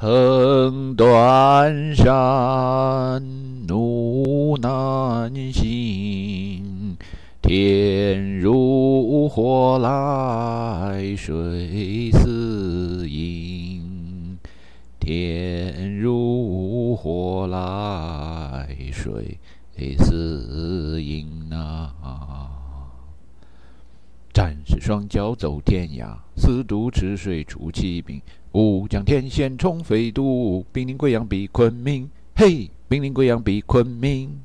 横断山，路难行。天如火来，水似银。天如火来，水似银啊！战士双脚走天涯，四渡赤水出奇兵。吾将天险冲飞渡，兵临贵阳逼昆明。嘿，兵临贵阳逼昆明。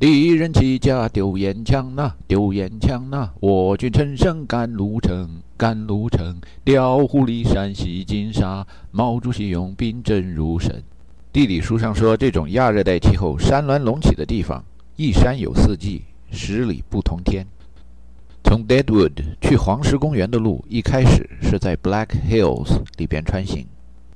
敌人弃甲丢烟枪呐，丢烟枪呐！我军乘胜赶路程，赶路程。调虎离山袭金沙，毛主席用兵真如神。地理书上说，这种亚热带气候、山峦隆起的地方，一山有四季，十里不同天。从 Deadwood 去黄石公园的路，一开始是在 Black Hills 里边穿行。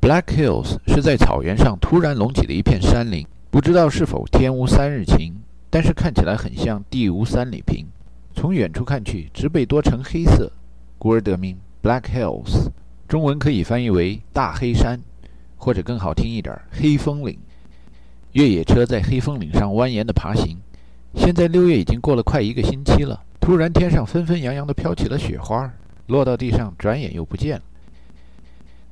Black Hills 是在草原上突然隆起的一片山林，不知道是否天无三日晴。但是看起来很像地无三里平。从远处看去，植被多呈黑色，故而得名 Black Hills。中文可以翻译为大黑山，或者更好听一点黑风岭。越野车在黑风岭上蜿蜒地爬行。现在六月已经过了快一个星期了，突然天上纷纷扬扬地飘起了雪花，落到地上，转眼又不见了。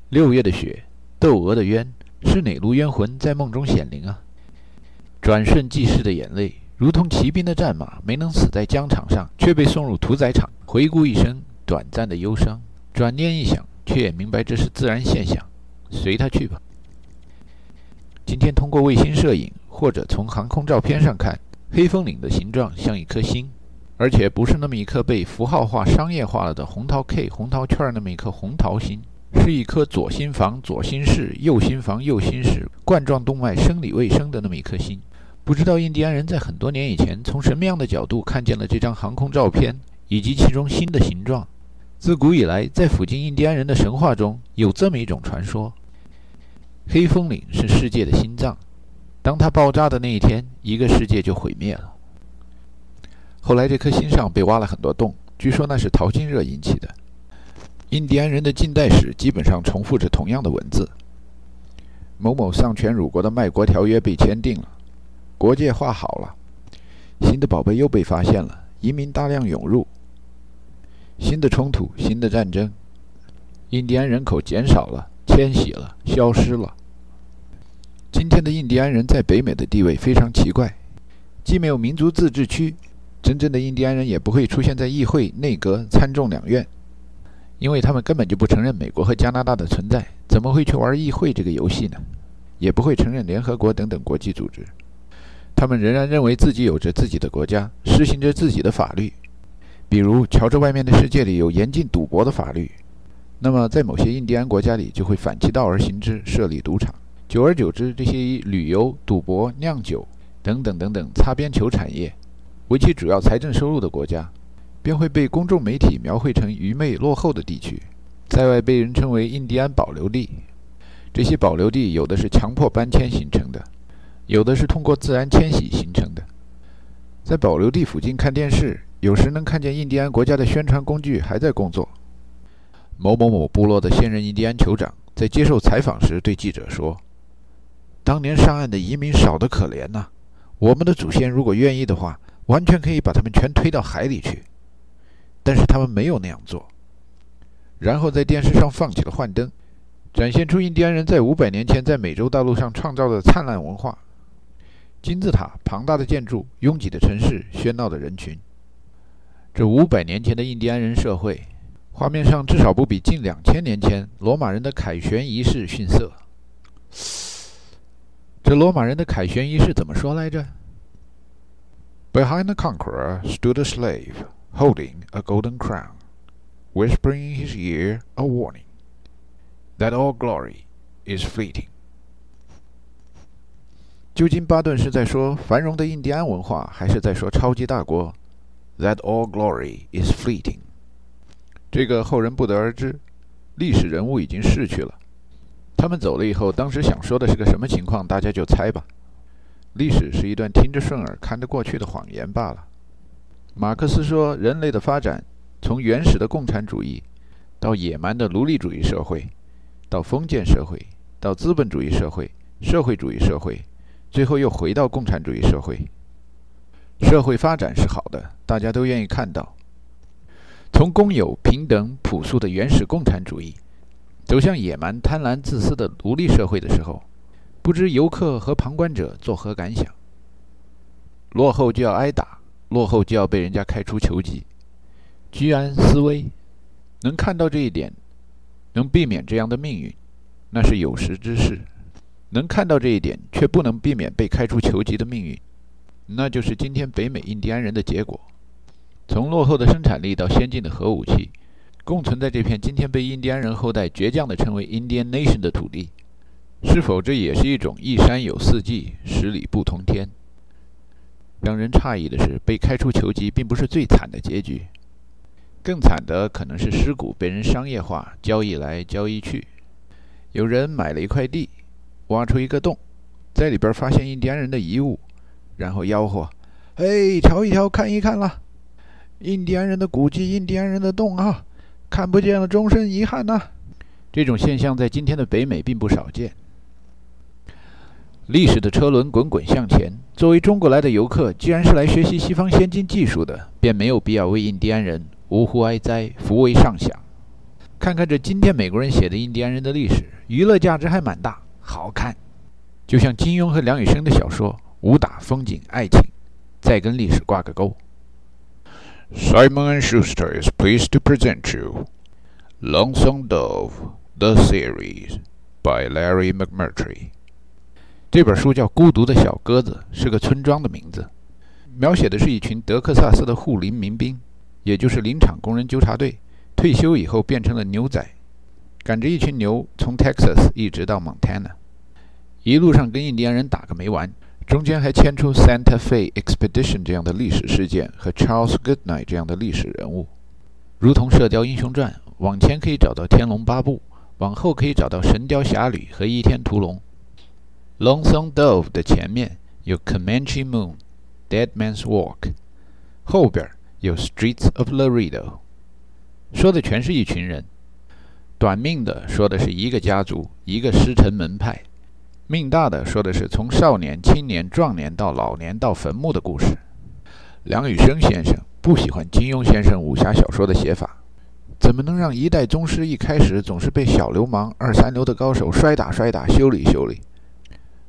六月的雪，窦娥的冤，是哪路冤魂在梦中显灵啊？转瞬即逝的眼泪。如同骑兵的战马，没能死在疆场上，却被送入屠宰场。回顾一生短暂的忧伤，转念一想，却也明白这是自然现象，随他去吧。今天通过卫星摄影，或者从航空照片上看，黑风岭的形状像一颗星，而且不是那么一颗被符号化、商业化了的红桃 K、红桃圈那么一颗红桃心，是一颗左心房、左心室、右心房、右心室、冠状动脉生理卫生的那么一颗心。不知道印第安人在很多年以前从什么样的角度看见了这张航空照片，以及其中心的形状。自古以来，在附近印第安人的神话中有这么一种传说：黑风岭是世界的心脏，当它爆炸的那一天，一个世界就毁灭了。后来，这颗心上被挖了很多洞，据说那是淘金热引起的。印第安人的近代史基本上重复着同样的文字：某某丧权辱国的卖国条约被签订了。国界画好了，新的宝贝又被发现了，移民大量涌入，新的冲突，新的战争，印第安人口减少了，迁徙了，消失了。今天的印第安人在北美的地位非常奇怪，既没有民族自治区，真正的印第安人也不会出现在议会、内阁、参众两院，因为他们根本就不承认美国和加拿大的存在，怎么会去玩议会这个游戏呢？也不会承认联合国等等国际组织。他们仍然认为自己有着自己的国家，实行着自己的法律。比如，瞧着外面的世界里有严禁赌博的法律，那么在某些印第安国家里就会反其道而行之，设立赌场。久而久之，这些旅游、赌博、酿酒等等等等擦边球产业为其主要财政收入的国家，便会被公众媒体描绘成愚昧落后的地区，在外被人称为印第安保留地。这些保留地有的是强迫搬迁形成的。有的是通过自然迁徙形成的。在保留地附近看电视，有时能看见印第安国家的宣传工具还在工作。某某某部落的现任印第安酋长在接受采访时对记者说：“当年上岸的移民少得可怜呐，我们的祖先如果愿意的话，完全可以把他们全推到海里去。但是他们没有那样做。”然后在电视上放起了幻灯，展现出印第安人在五百年前在美洲大陆上创造的灿烂文化。金字塔、庞大的建筑、拥挤的城市、喧闹的人群，这五百年前的印第安人社会，画面上至少不比近两千年前罗马人的凯旋仪式逊色。这罗马人的凯旋仪式怎么说来着 ？Behind the conqueror stood a slave holding a golden crown, whispering in his ear a warning that all glory is fleeting. 究竟巴顿是在说繁荣的印第安文化，还是在说超级大国？That all glory is fleeting。这个后人不得而知。历史人物已经逝去了，他们走了以后，当时想说的是个什么情况？大家就猜吧。 历史是一段听着顺耳、看得过去的谎言罢了。马克思说，人类的发展从原始的共产主义，到野蛮的奴隶主义社会，到封建社会，到资本主义社会、社会主义社会，最后又回到共产主义社会。社会发展是好的，大家都愿意看到。从公有、平等、朴素的原始共产主义，走向野蛮、贪婪、自私的奴隶社会的时候，不知游客和旁观者作何感想？落后就要挨打，落后就要被人家开除球籍。居安思危，能看到这一点，能避免这样的命运，那是有识之士；能看到这一点，却不能避免被开除球籍的命运，那就是今天北美印第安人的结果。从落后的生产力到先进的核武器，共存在这片今天被印第安人后代倔强地称为 Indian Nation 的土地，是否这也是一种一山有四季，十里不同天？让人诧异的是，被开除球籍并不是最惨的结局。更惨的可能是尸骨被人商业化交易来交易去。有人买了一块地，挖出一个洞，在里边发现印第安人的遗物，然后吆喝：“嘿，瞧一瞧，看一看啦！印第安人的古迹，印第安人的洞啊，看不见了，终身遗憾呐！”这种现象在今天的北美并不少见。历史的车轮滚滚向前，作为中国来的游客，既然是来学习西方先进技术的，便没有必要为印第安人。呜呼哀哉，抚慰上想。看看这今天美国人写的印第安人的历史，娱乐价值还蛮大，好看。就像金庸和梁羽生的小说，武打、风景、爱情，再跟历史挂个钩。Simon and Schuster is pleased to present you Lonesome Dove: The Series by Larry McMurtry。这本书叫《孤独的小鸽子》，是个村庄的名字，描写的是一群德克萨斯的护林民兵。也就是林场工人纠察队退休以后变成了牛仔，赶着一群牛从 Texas 一直到 Montana，一路上跟印第安人打个没完，中间还牵出 Santa Fe Expedition 这样的历史事件和 Charles Goodnight 这样的历史人物，如同《射雕英雄传》，往前可以找到《天龙八部》，往后可以找到《神雕侠侣》和《倚天屠龙》。Lonesome Dove 的前面有 Comanche Moon、Dead Man's Walk，后边。有 Streets of Laredo，说的全是一群人；短命的说的是一个家族、一个师承门派；命大的说的是从少年、青年、壮年到老年到坟墓的故事。梁羽生先生不喜欢金庸先生武侠小说的写法，怎么能让一代宗师一开始总是被小流氓、二三流的高手摔打、摔打、修理、修理？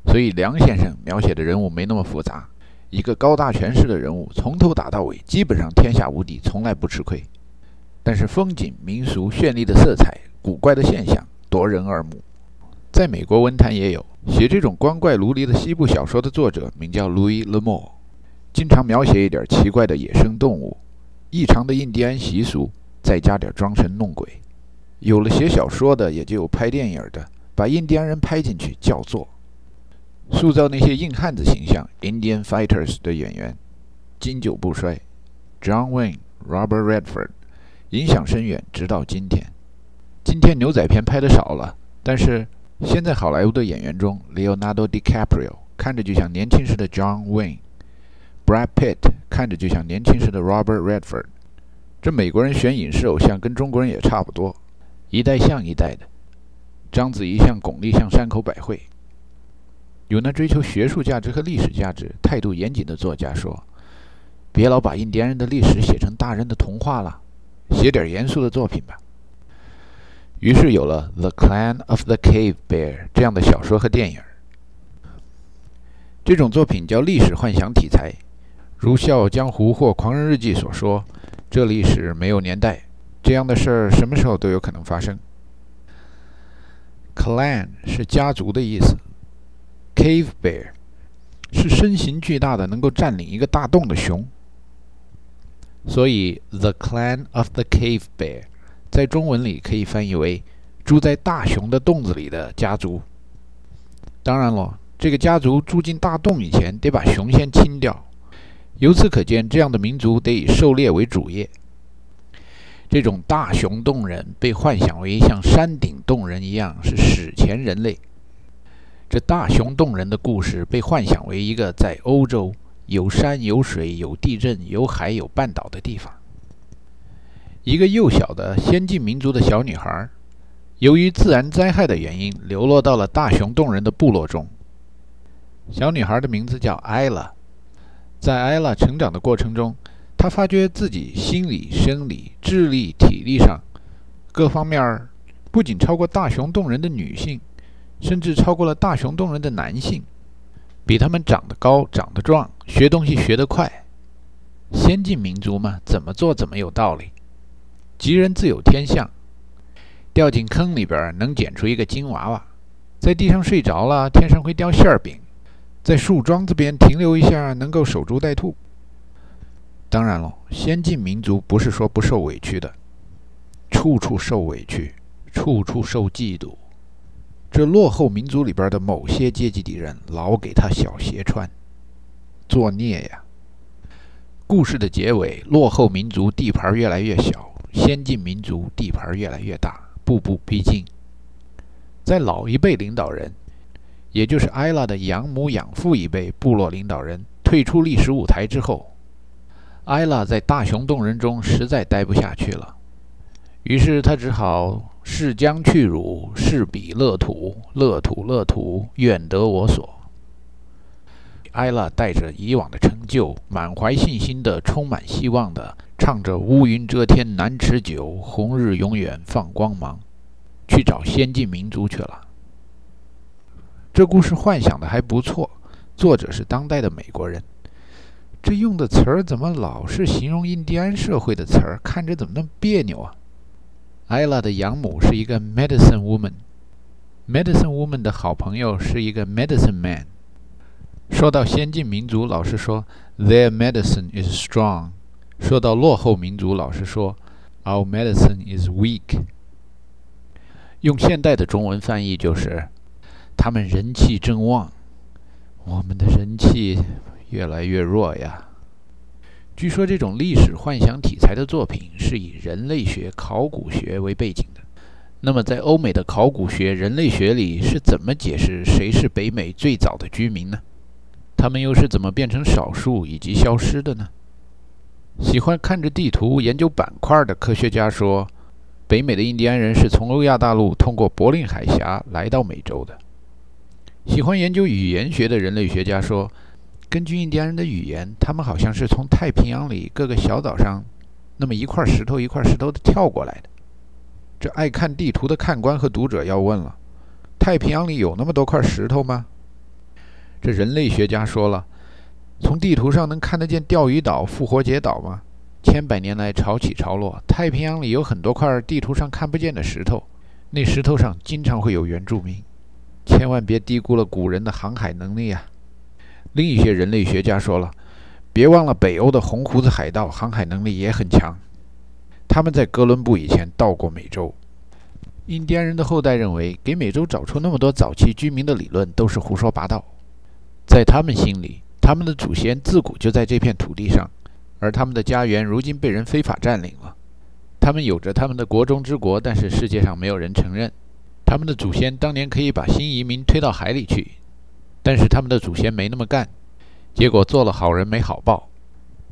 所以梁先生描写的人物没那么复杂。一个高大全势的人物，从头打到尾，基本上天下无敌，从来不吃亏。但是风景、民俗、绚丽的色彩、古怪的现象，夺人耳目。在美国文坛也有写这种光怪陆离的西部小说的作者，名叫 Louis L'Amour，经常描写一点奇怪的野生动物、异常的印第安习俗，再加点装神弄鬼。有了写小说的，也就有拍电影的，把印第安人拍进去，叫做。塑造那些硬汉子形象 （Indian Fighters） 的演员，经久不衰。John Wayne、Robert Redford，影响深远，直到今天。今天牛仔片拍的少了，但是现在好莱坞的演员中，Leonardo DiCaprio 看着就像年轻时的 John Wayne，Brad Pitt 看着就像年轻时的 Robert Redford。这美国人选影视偶像跟中国人也差不多，一代像一代的。章子怡像巩俐像山口百惠。有那追求学术价值和历史价值、态度严谨的作家说：“别老把印第安人的历史写成大人的童话了，写点严肃的作品吧。”于是有了《The Clan of the Cave Bear》这样的小说和电影。这种作品叫历史幻想题材，如《笑傲江湖》或《狂人日记》所说：“这历史没有年代，这样的事儿什么时候都有可能发生。” Clan 是家族的意思。Cave bear 是身形巨大的，能够占领一个大洞的熊，所以 The Clan of the Cave Bear 在中文里可以翻译为住在大熊的洞子里的家族。当然了，这个家族住进大洞以前，得把熊先清掉。由此可见，这样的民族得以狩猎为主业。这种大熊洞人被幻想为像山顶洞人一样，是史前人类。这大熊洞人的故事被幻想为一个在欧洲有山有水有地震有海有半岛的地方。一个幼小的先进民族的小女孩，由于自然灾害的原因，流落到了大熊洞人的部落中。小女孩的名字叫艾拉。在艾拉成长的过程中，她发觉自己心理、生理、智力、体力上各方面不仅超过大熊洞人的女性，甚至超过了大熊洞人的男性，比他们长得高、长得壮，学东西学得快。先进民族嘛，怎么做怎么有道理。吉人自有天相。掉进坑里边能捡出一个金娃娃，在地上睡着了，天上会掉馅儿饼，在树桩子边停留一下，能够守株待兔。当然了，先进民族不是说不受委屈的，处处受委屈，处处受嫉妒。这落后民族里边的某些阶级敌人老给他小鞋穿，作孽呀！故事的结尾，落后民族地盘越来越小，先进民族地盘越来越大。步步逼近。在老一辈领导人，也就是艾拉的养母养父一辈部落领导人退出历史舞台之后，艾拉在大熊洞人中实在待不下去了，于是他只好逝将去汝，逝彼乐土，乐土乐土，愿得我所。艾拉带着以往的成就，满怀信心的、充满希望的。唱着“乌云遮天难持久，红日永远放光芒”，去找先进民族去了。这故事幻想的还不错，作者是当代的美国人。这用的词儿怎么老是形容印第安社会的词儿？看着怎么那么别扭啊？艾拉的养母是一个 medicine woman，medicine woman 的好朋友是一个 medicine man。说到先进民族，老师说 their medicine is strong。说到落后民族，老师说，Our medicine is weak。用现代的中文翻译就是，他们人气正旺，我们的人气越来越弱呀。据说这种历史幻想题材的作品是以人类学、考古学为背景的。那么，在欧美的考古学、人类学里是怎么解释谁是北美最早的居民呢？他们又是怎么变成少数以及消失的呢？喜欢看着地图研究板块的科学家说，北美的印第安人是从欧亚大陆通过柏林海峡来到美洲的。喜欢研究语言学的人类学家说，根据印第安人的语言，他们好像是从太平洋里各个小岛上那么一块石头一块石头的跳过来的。这爱看地图的看官和读者要问了：太平洋里有那么多块石头吗？这人类学家说了。从地图上能看得见钓鱼岛、复活节岛吗？千百年来潮起潮落，太平洋里有很多块地图上看不见的石头，那石头上经常会有原住民。千万别低估了古人的航海能力啊！另一些人类学家说了，别忘了北欧的红胡子海盗航海能力也很强，他们在哥伦布以前到过美洲。印第安人的后代认为，给美洲找出那么多早期居民的理论都是胡说八道，在他们心里。他们的祖先自古就在这片土地上，而他们的家园如今被人非法占领了。他们有着他们的国中之国，但是世界上没有人承认。他们的祖先当年可以把新移民推到海里去，但是他们的祖先没那么干，结果做了好人没好报。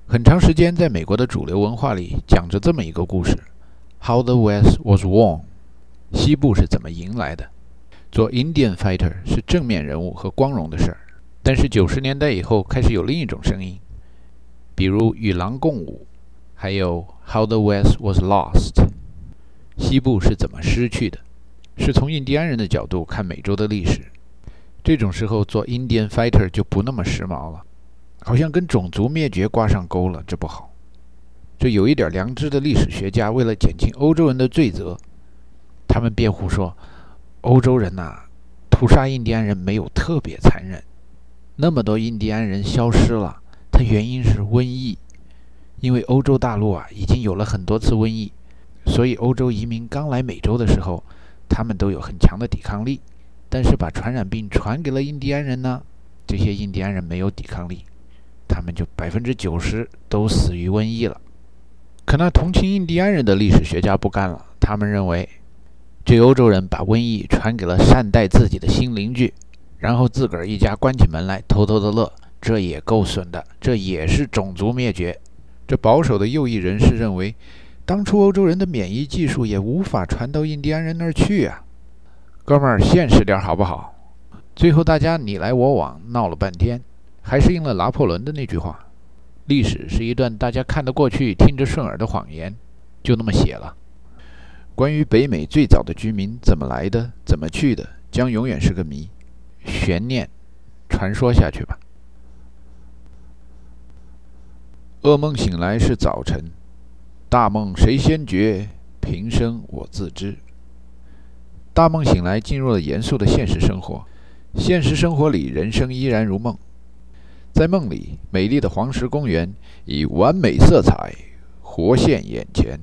很长时间，在美国的主流文化里讲着这么一个故事：How the West was won，西部是怎么赢来的？做 Indian fighter 是正面人物和光荣的事儿。但是九十年代以后开始有另一种声音，比如与狼共舞，还有 How the West was lost，西部是怎么失去的？是从印第安人的角度看美洲的历史。这种时候做 Indian fighter 就不那么时髦了，好像跟种族灭绝挂上钩了，这不好。这有一点良知的历史学家为了减轻欧洲人的罪责，他们辩护说，欧洲人呐，屠杀印第安人没有特别残忍。那么多印第安人消失了，它原因是瘟疫，因为欧洲大陆啊已经有了很多次瘟疫，所以欧洲移民刚来美洲的时候，他们都有很强的抵抗力。但是把传染病传给了印第安人呢，这些印第安人没有抵抗力，他们就百分之九十都死于瘟疫了。可那同情印第安人的历史学家不干了，他们认为这欧洲人把瘟疫传给了善待自己的新邻居。然后自个儿一家关起门来偷偷的乐，这也够损的，这也是种族灭绝。这保守的右翼人士认为，当初欧洲人的免疫技术也无法传到印第安人那儿去啊！哥们儿，现实点好不好？最后大家你来我往闹了半天，还是应了拿破仑的那句话：历史是一段大家看得过去、听着顺耳的谎言，就那么写了。关于北美最早的居民怎么来的、怎么去的，将永远是个谜，悬念，传说下去吧。噩梦醒来是早晨，大梦谁先觉？平生我自知。大梦醒来，进入了严肃的现实生活。现实生活里，人生依然如梦。在梦里，美丽的黄石公园以完美色彩活现眼前。